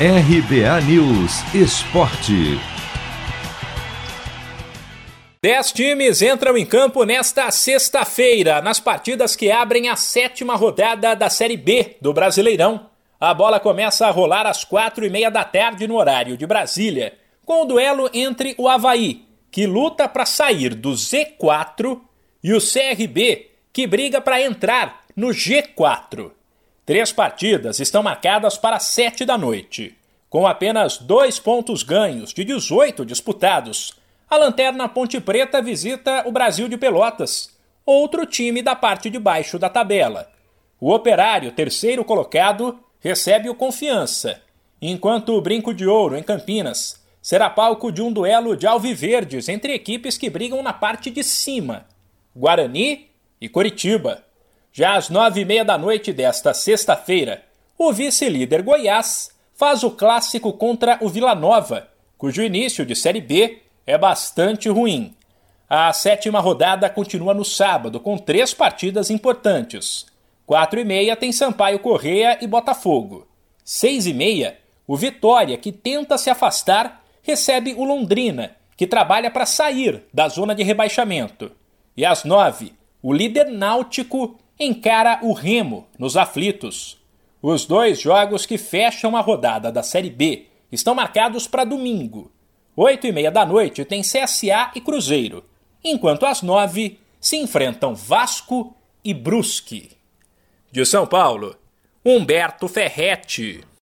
RBA News Esporte. Dez times entram em campo nesta sexta-feira, nas partidas que abrem a sétima rodada da Série B do Brasileirão. A bola começa a rolar às quatro e meia da tarde no horário de Brasília, com o duelo entre o Havaí, que luta para sair do Z4, e o CRB, que briga para entrar no G4. Três partidas estão marcadas para sete da noite. Com apenas dois pontos ganhos de 18 disputados, a Lanterna Ponte Preta visita o Brasil de Pelotas, outro time da parte de baixo da tabela. O Operário, terceiro colocado, recebe o Confiança, enquanto o Brinco de Ouro, em Campinas, será palco de um duelo de alviverdes entre equipes que brigam na parte de cima, Guarani e Coritiba. Já às nove e meia da noite desta sexta-feira, o vice-líder Goiás faz o clássico contra o Vila Nova, cujo início de Série B é bastante ruim. A sétima rodada continua no sábado, com três partidas importantes. Quatro e meia tem Sampaio Correia e Botafogo. Seis e meia, o Vitória, que tenta se afastar, recebe o Londrina, que trabalha para sair da zona de rebaixamento. E às nove, o líder náutico encara o Remo nos aflitos. Os dois jogos que fecham a rodada da Série B estão marcados para domingo. Oito e meia da noite tem CSA e Cruzeiro, enquanto às nove se enfrentam Vasco e Brusque. De São Paulo, Humberto Ferretti.